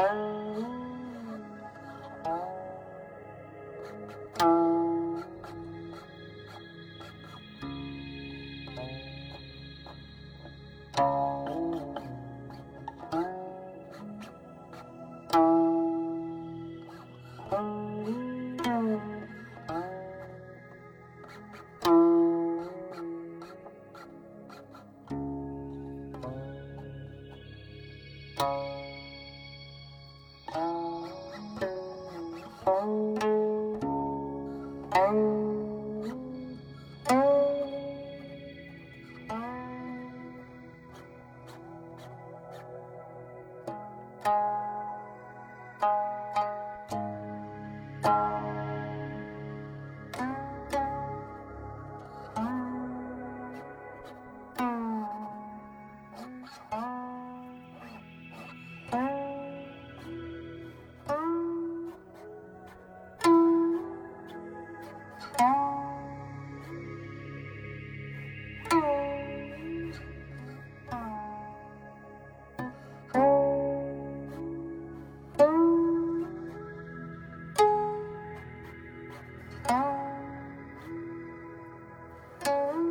Oh. Um. Thank Música